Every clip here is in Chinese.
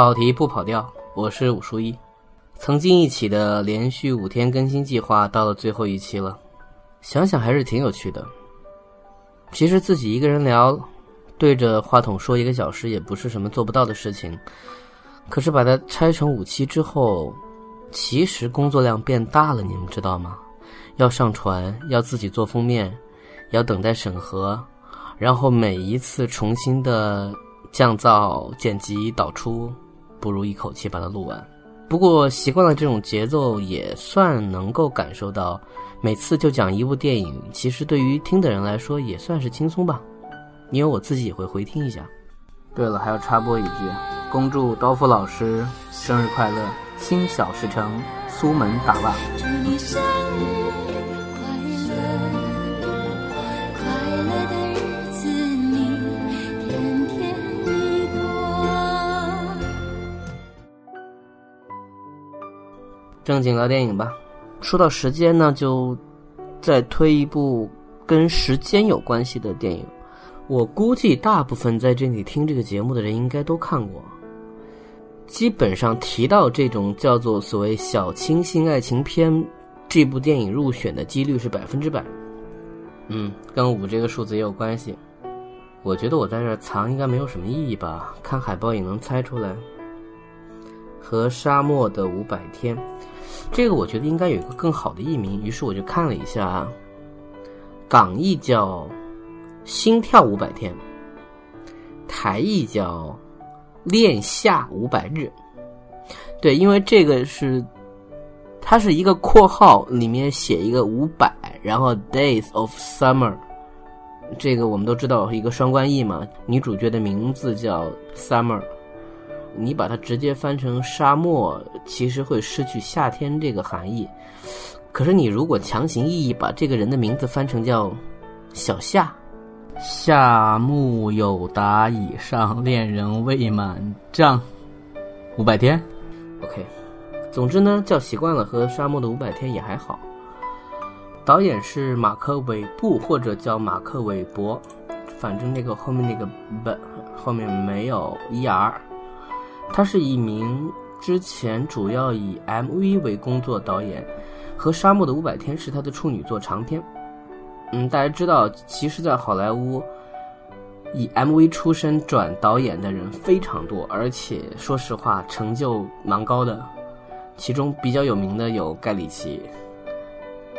跑题不跑调，我是武书一。曾经一起的连续五天更新计划到了最后一期了，想想还是挺有趣的。其实自己一个人聊，对着话筒说一个小时也不是什么做不到的事情。可是把它拆成五期之后，其实工作量变大了，你们知道吗？要上传，要自己做封面，要等待审核，然后每一次重新的降噪、剪辑、导出，不如一口气把它录完。不过习惯了这种节奏，也算能够感受到，每次就讲一部电影，其实对于听的人来说也算是轻松吧。因为我自己也会回听一下。对了，还要插播一句，恭祝刀锋老师生日快乐，心想事成，苏门答腊。正经聊电影吧。说到时间呢，就再推一部跟时间有关系的电影。我估计大部分在这里听这个节目的人应该都看过。基本上提到这种叫做所谓小清新爱情片，这部电影入选的几率是百分之百。嗯，跟五这个数字也有关系。我觉得我在这儿藏应该没有什么意义吧，看海报也能猜出来。和沙漠的五百天，这个我觉得应该有一个更好的译名，于是我就看了一下，港译叫《心跳五百天》，台译叫《恋夏五百日》。对，因为这个是它是一个括号，里面写一个五百，然后 Days of Summer。这个我们都知道一个双关译嘛，女主角的名字叫 Summer。你把它直接翻成沙漠，其实会失去夏天这个含义。可是你如果强行意义把这个人的名字翻成叫小夏，夏目友达以上恋人未满帐五百天，OK。总之呢，叫习惯了和沙漠的五百天也还好。导演是马克韦布或者叫马克韦伯，反正那个后面那个不后面没有 er。他是一名之前主要以 MV 为工作导演，和《沙漠的五百天》是他的处女作长片。嗯，大家知道，其实，在好莱坞，以 MV 出身转导演的人非常多，而且说实话，成就蛮高的。其中比较有名的有盖里奇、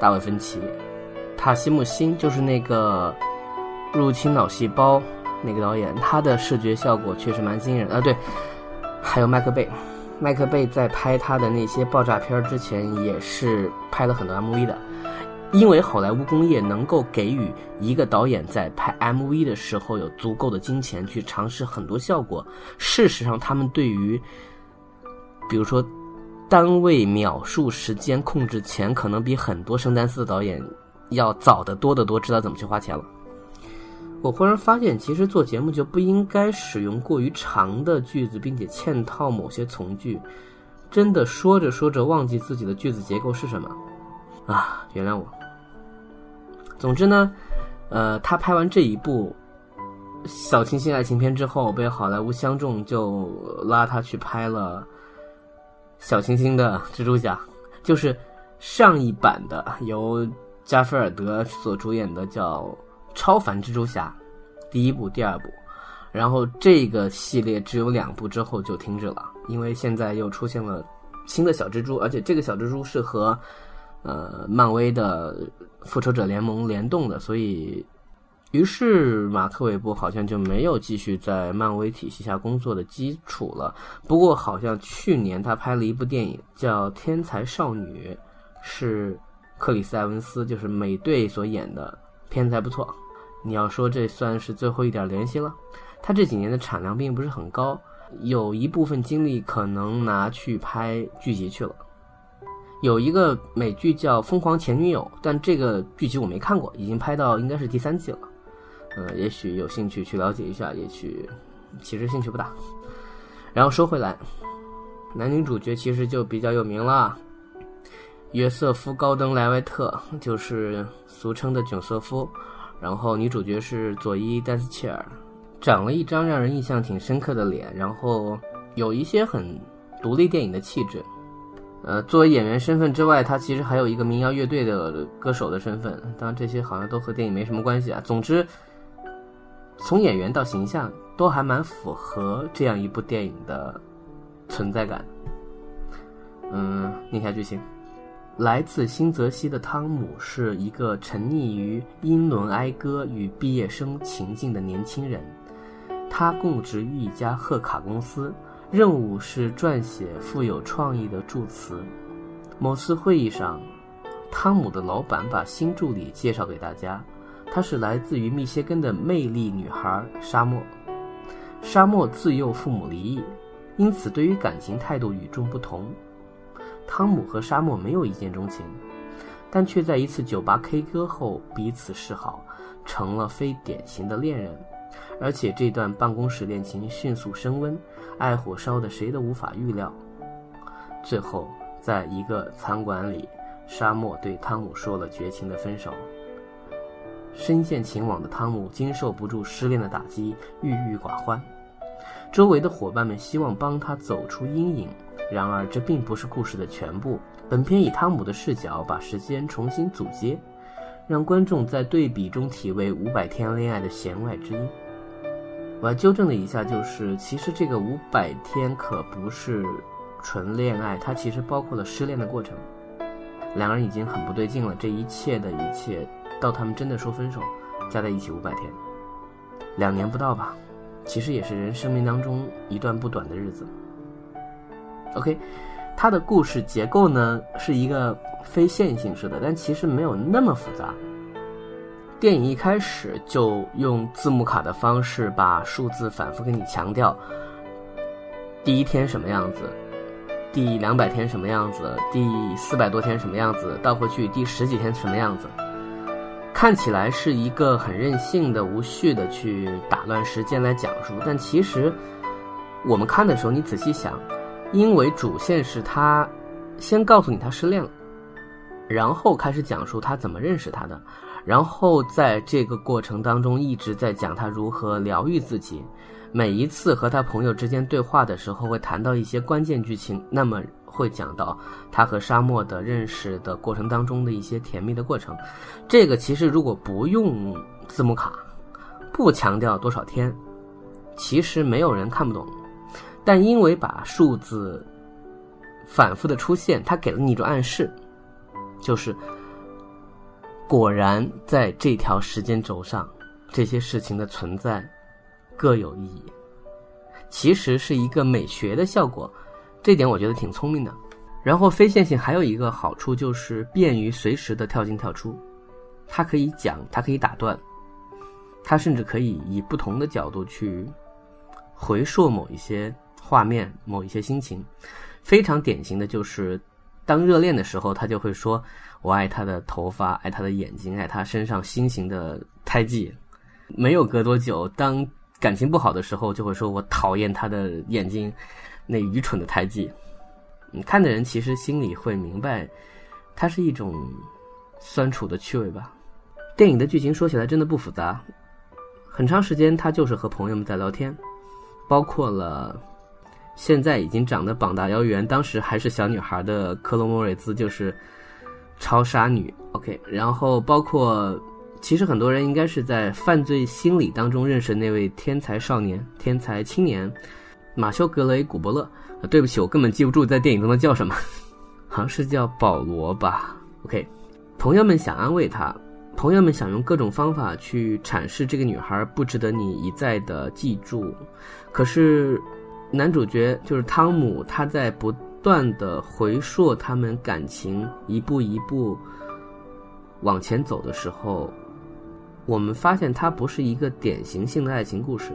大卫芬奇、塔西姆辛，就是那个《入侵脑细胞》那个导演，他的视觉效果确实蛮惊人啊。对。还有麦克贝，麦克贝在拍他的那些爆炸片之前，也是拍了很多 MV 的。因为好莱坞工业能够给予一个导演在拍 MV 的时候有足够的金钱去尝试很多效果。事实上，他们对于，比如说单位秒数时间控制钱，可能比很多圣丹斯的导演要早得多得多，知道怎么去花钱了。我忽然发现，其实做节目就不应该使用过于长的句子，并且嵌套某些从句。真的说着说着忘记自己的句子结构是什么啊？原谅我。总之呢，呃，他拍完这一部小清新爱情片之后，被好莱坞相中，就拉他去拍了小清新的蜘蛛侠，就是上一版的由加菲尔德所主演的叫。超凡蜘蛛侠，第一部、第二部，然后这个系列只有两部之后就停止了，因为现在又出现了新的小蜘蛛，而且这个小蜘蛛是和呃漫威的复仇者联盟联动的，所以于是马克韦伯好像就没有继续在漫威体系下工作的基础了。不过好像去年他拍了一部电影叫《天才少女》，是克里斯·埃文斯就是美队所演的，片子还不错。你要说这算是最后一点联系了，他这几年的产量并不是很高，有一部分精力可能拿去拍剧集去了。有一个美剧叫《疯狂前女友》，但这个剧集我没看过，已经拍到应该是第三季了。呃，也许有兴趣去了解一下，也许其实兴趣不大。然后说回来，男女主角其实就比较有名了，约瑟夫·高登·莱维特就是俗称的囧瑟夫。然后女主角是佐伊·丹斯切尔，长了一张让人印象挺深刻的脸，然后有一些很独立电影的气质。呃，作为演员身份之外，他其实还有一个民谣乐队的歌手的身份。当然，这些好像都和电影没什么关系啊。总之，从演员到形象，都还蛮符合这样一部电影的存在感。嗯，念下剧情：来自新泽西的汤姆是一个沉溺于英伦哀歌与毕业生情境的年轻人，他供职于一家贺卡公司。任务是撰写富有创意的祝词。某次会议上，汤姆的老板把新助理介绍给大家，她是来自于密歇根的魅力女孩沙漠。沙漠自幼父母离异，因此对于感情态度与众不同。汤姆和沙漠没有一见钟情，但却在一次酒吧 K 歌后彼此示好，成了非典型的恋人。而且这段办公室恋情迅速升温，爱火烧的谁都无法预料。最后，在一个餐馆里，沙漠对汤姆说了绝情的分手。深陷情网的汤姆经受不住失恋的打击，郁郁寡欢。周围的伙伴们希望帮他走出阴影，然而这并不是故事的全部。本片以汤姆的视角把时间重新组接，让观众在对比中体味五百天恋爱的弦外之音。我要纠正了一下，就是其实这个五百天可不是纯恋爱，它其实包括了失恋的过程。两个人已经很不对劲了，这一切的一切，到他们真的说分手，加在一起五百天，两年不到吧，其实也是人生命当中一段不短的日子。OK，它的故事结构呢是一个非线性式的，但其实没有那么复杂。电影一开始就用字幕卡的方式把数字反复给你强调，第一天什么样子，第两百天什么样子，第四百多天什么样子，倒回去第十几天什么样子，看起来是一个很任性的、无序的去打乱时间来讲述，但其实我们看的时候，你仔细想，因为主线是他先告诉你他失恋了，然后开始讲述他怎么认识他的。然后在这个过程当中一直在讲他如何疗愈自己，每一次和他朋友之间对话的时候会谈到一些关键剧情，那么会讲到他和沙漠的认识的过程当中的一些甜蜜的过程。这个其实如果不用字幕卡，不强调多少天，其实没有人看不懂。但因为把数字反复的出现，它给了你一种暗示，就是。果然，在这条时间轴上，这些事情的存在各有意义。其实是一个美学的效果，这点我觉得挺聪明的。然后非线性还有一个好处就是便于随时的跳进跳出，它可以讲，它可以打断，它甚至可以以不同的角度去回溯某一些画面、某一些心情。非常典型的就是，当热恋的时候，他就会说。我爱他的头发，爱他的眼睛，爱他身上心形的胎记。没有隔多久，当感情不好的时候，就会说我讨厌他的眼睛，那愚蠢的胎记。你看的人其实心里会明白，它是一种酸楚的趣味吧。电影的剧情说起来真的不复杂，很长时间他就是和朋友们在聊天，包括了现在已经长得膀大腰圆，当时还是小女孩的克罗莫瑞兹，就是。超杀女，OK，然后包括，其实很多人应该是在犯罪心理当中认识那位天才少年、天才青年，马修·格雷古伯勒。对不起，我根本记不住在电影中的叫什么，好像是叫保罗吧。OK，朋友们想安慰他，朋友们想用各种方法去阐释这个女孩不值得你一再的记住，可是男主角就是汤姆，他在不。断的回溯他们感情一步一步往前走的时候，我们发现它不是一个典型性的爱情故事，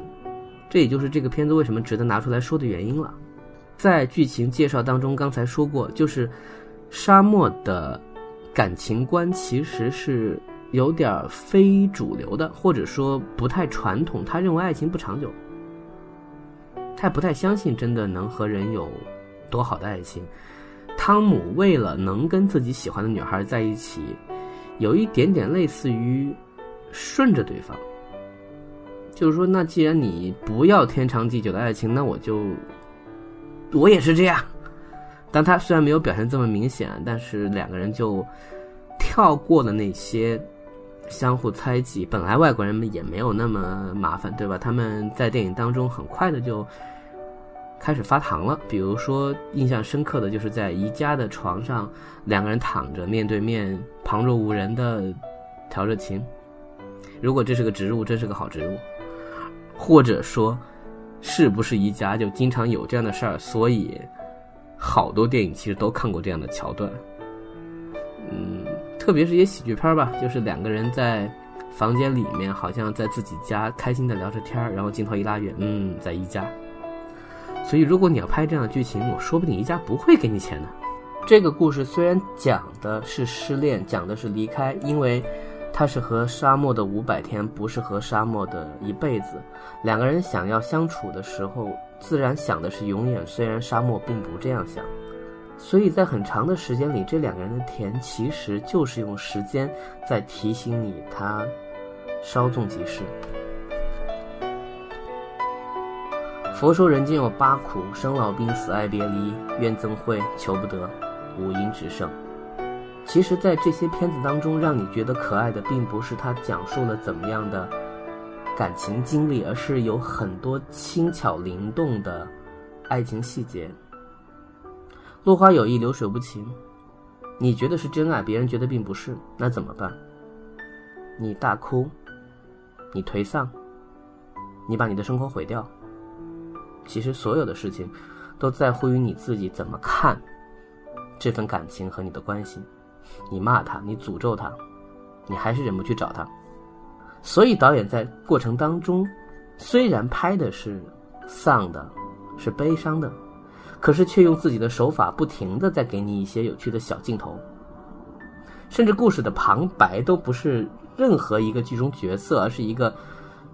这也就是这个片子为什么值得拿出来说的原因了。在剧情介绍当中，刚才说过，就是沙漠的感情观其实是有点非主流的，或者说不太传统。他认为爱情不长久，他也不太相信真的能和人有。多好的爱情！汤姆为了能跟自己喜欢的女孩在一起，有一点点类似于顺着对方，就是说，那既然你不要天长地久的爱情，那我就我也是这样。但他虽然没有表现这么明显，但是两个人就跳过了那些相互猜忌。本来外国人们也没有那么麻烦，对吧？他们在电影当中很快的就开始发糖了。比如说，印象深刻的就是在宜家的床上，两个人躺着面对面，旁若无人的调着情。如果这是个植入，真是个好植入。或者说，是不是宜家就经常有这样的事儿？所以，好多电影其实都看过这样的桥段。嗯，特别是一些喜剧片吧，就是两个人在房间里面，好像在自己家开心的聊着天儿，然后镜头一拉远，嗯，在宜家。所以，如果你要拍这样的剧情，我说不定宜家不会给你钱的。这个故事虽然讲的是失恋，讲的是离开，因为。它是和沙漠的五百天，不是和沙漠的一辈子。两个人想要相处的时候，自然想的是永远。虽然沙漠并不这样想，所以在很长的时间里，这两个人的甜其实就是用时间在提醒你，他稍纵即逝。佛说人间有八苦：生老病死、爱别离、怨憎会、求不得、五阴炽盛。其实，在这些片子当中，让你觉得可爱的，并不是他讲述了怎么样的感情经历，而是有很多轻巧灵动的爱情细节。落花有意，流水无情。你觉得是真爱，别人觉得并不是，那怎么办？你大哭，你颓丧，你把你的生活毁掉。其实，所有的事情都在乎于你自己怎么看这份感情和你的关系。你骂他，你诅咒他，你还是忍不去找他。所以导演在过程当中，虽然拍的是丧的，是悲伤的，可是却用自己的手法不停的在给你一些有趣的小镜头，甚至故事的旁白都不是任何一个剧中角色，而是一个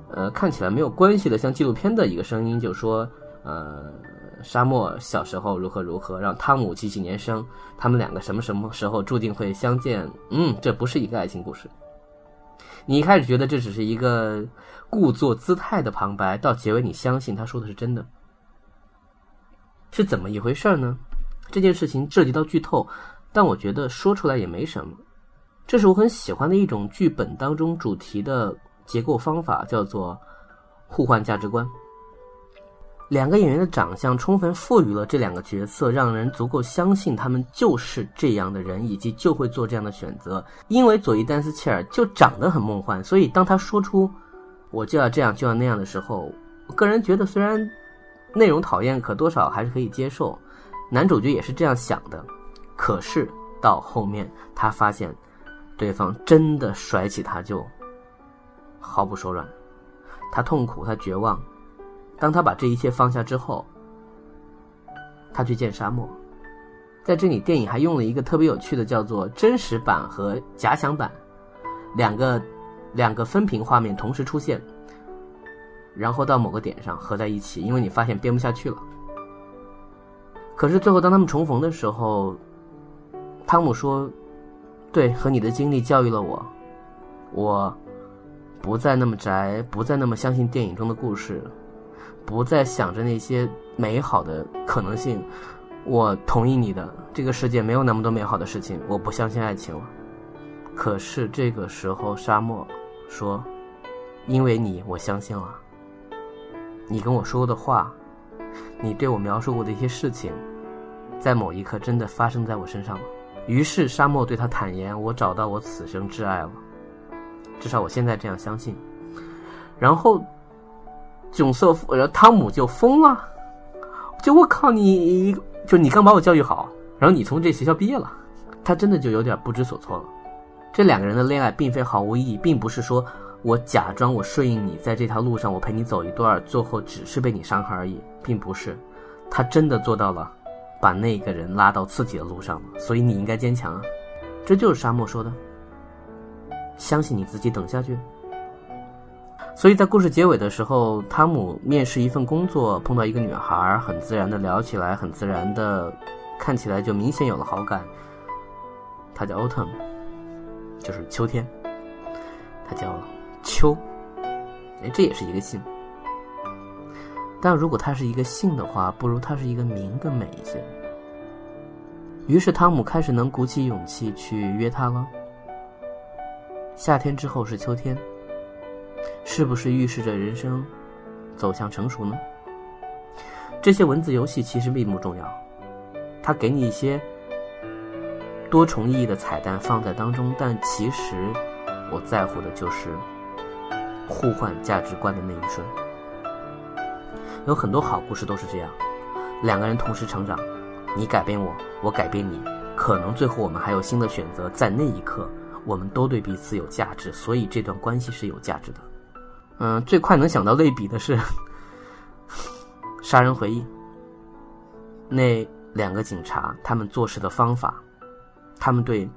呃看起来没有关系的像纪录片的一个声音，就说呃。沙漠小时候如何如何，让汤姆几几年生，他们两个什么什么时候注定会相见？嗯，这不是一个爱情故事。你一开始觉得这只是一个故作姿态的旁白，到结尾你相信他说的是真的，是怎么一回事儿呢？这件事情涉及到剧透，但我觉得说出来也没什么。这是我很喜欢的一种剧本当中主题的结构方法，叫做互换价值观。两个演员的长相充分赋予了这两个角色，让人足够相信他们就是这样的人，以及就会做这样的选择。因为佐伊·丹斯切尔就长得很梦幻，所以当他说出“我就要这样，就要那样的时候”，我个人觉得虽然内容讨厌，可多少还是可以接受。男主角也是这样想的，可是到后面他发现对方真的甩起他就毫不手软，他痛苦，他绝望。当他把这一切放下之后，他去见沙漠。在这里，电影还用了一个特别有趣的，叫做真实版和假想版，两个两个分屏画面同时出现，然后到某个点上合在一起，因为你发现编不下去了。可是最后，当他们重逢的时候，汤姆说：“对，和你的经历教育了我，我不再那么宅，不再那么相信电影中的故事。”不再想着那些美好的可能性，我同意你的。这个世界没有那么多美好的事情，我不相信爱情了。可是这个时候，沙漠说：“因为你，我相信了。你跟我说过的话，你对我描述过的一些事情，在某一刻真的发生在我身上了。”于是沙漠对他坦言：“我找到我此生挚爱了，至少我现在这样相信。”然后。囧瑟夫，然后汤姆就疯了，就我靠你，就你刚把我教育好，然后你从这学校毕业了，他真的就有点不知所措了。这两个人的恋爱并非毫无意义，并不是说我假装我顺应你，在这条路上我陪你走一段，最后只是被你伤害而已，并不是，他真的做到了，把那个人拉到自己的路上。所以你应该坚强啊，这就是沙漠说的，相信你自己，等下去。所以在故事结尾的时候，汤姆面试一份工作，碰到一个女孩，很自然的聊起来，很自然的，看起来就明显有了好感。她叫 Autumn，就是秋天。她叫秋，哎，这也是一个姓。但如果它是一个姓的话，不如它是一个名更美一些。于是汤姆开始能鼓起勇气去约她了。夏天之后是秋天，是不是预示着人生走向成熟呢？这些文字游戏其实并不重要，它给你一些多重意义的彩蛋放在当中，但其实我在乎的就是互换价值观的那一瞬。有很多好故事都是这样，两个人同时成长，你改变我，我改变你，可能最后我们还有新的选择，在那一刻，我们都对彼此有价值，所以这段关系是有价值的。嗯，最快能想到类比的是《杀人回忆》，那两个警察他们做事的方法，他们对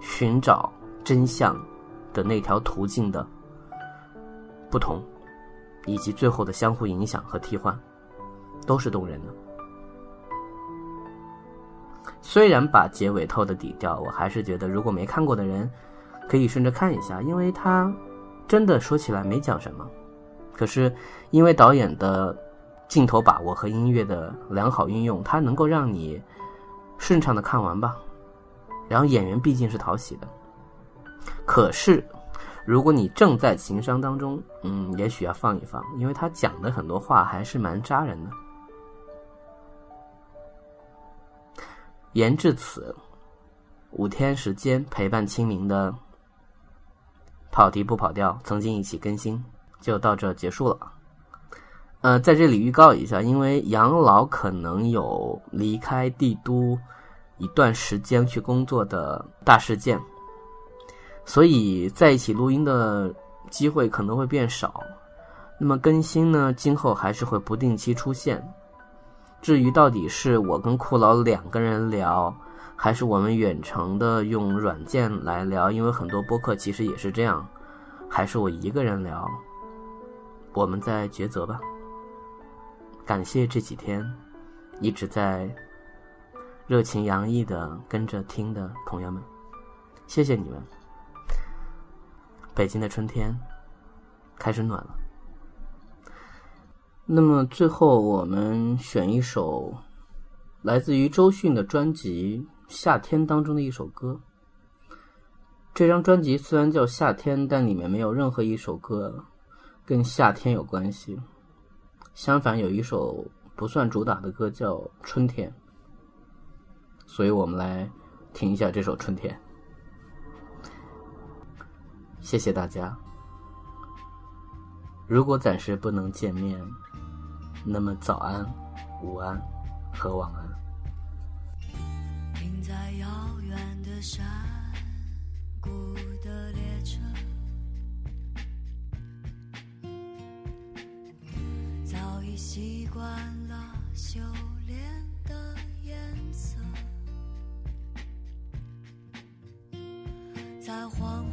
寻找真相的那条途径的不同。以及最后的相互影响和替换，都是动人的。虽然把结尾透的底掉，我还是觉得如果没看过的人，可以顺着看一下，因为他真的说起来没讲什么，可是因为导演的镜头把握和音乐的良好运用，它能够让你顺畅的看完吧。然后演员毕竟是讨喜的，可是。如果你正在情商当中，嗯，也许要放一放，因为他讲的很多话还是蛮扎人的。言至此，五天时间陪伴清明的跑题不跑调，曾经一起更新，就到这结束了。呃，在这里预告一下，因为养老可能有离开帝都一段时间去工作的大事件。所以在一起录音的机会可能会变少，那么更新呢？今后还是会不定期出现。至于到底是我跟库老两个人聊，还是我们远程的用软件来聊？因为很多播客其实也是这样，还是我一个人聊，我们在抉择吧。感谢这几天一直在热情洋溢的跟着听的朋友们，谢谢你们。北京的春天开始暖了。那么最后，我们选一首来自于周迅的专辑《夏天》当中的一首歌。这张专辑虽然叫《夏天》，但里面没有任何一首歌跟夏天有关系。相反，有一首不算主打的歌叫《春天》，所以我们来听一下这首《春天》。谢谢大家。如果暂时不能见面，那么早安、午安和晚安。停在遥远的山谷的列车，早已习惯了修炼的颜色，在黄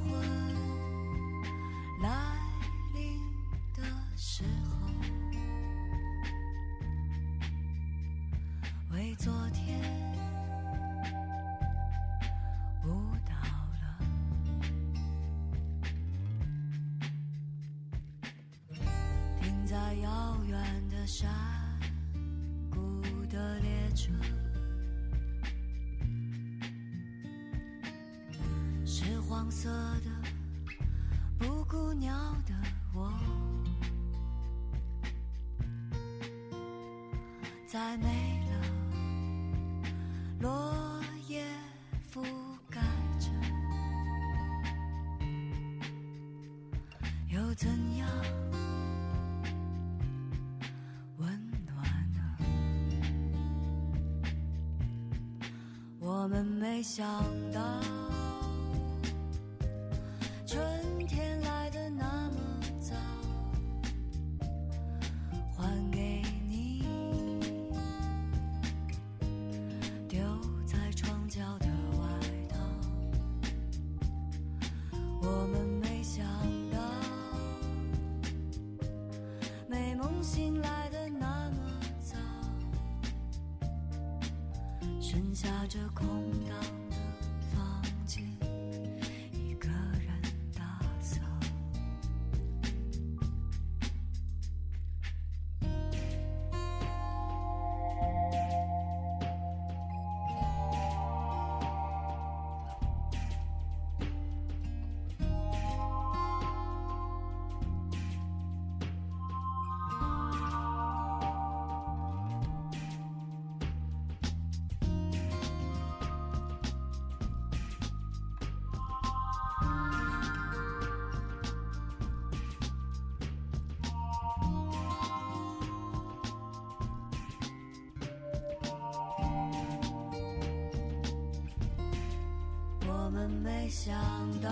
山谷的列车，是黄色的。布谷鸟的我，在没了落没想到。剩下这空荡我们没想到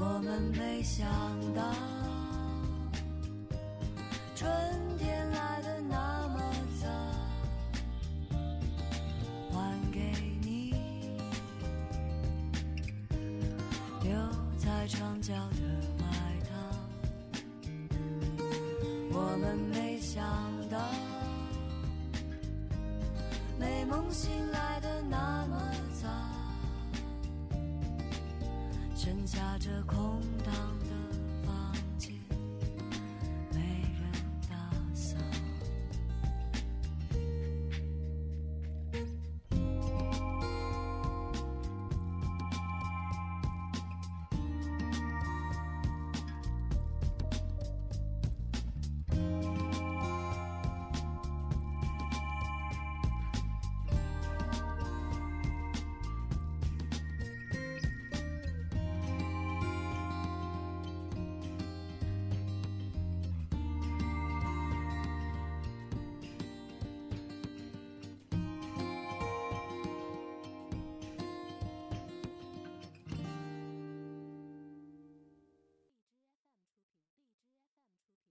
我们没想到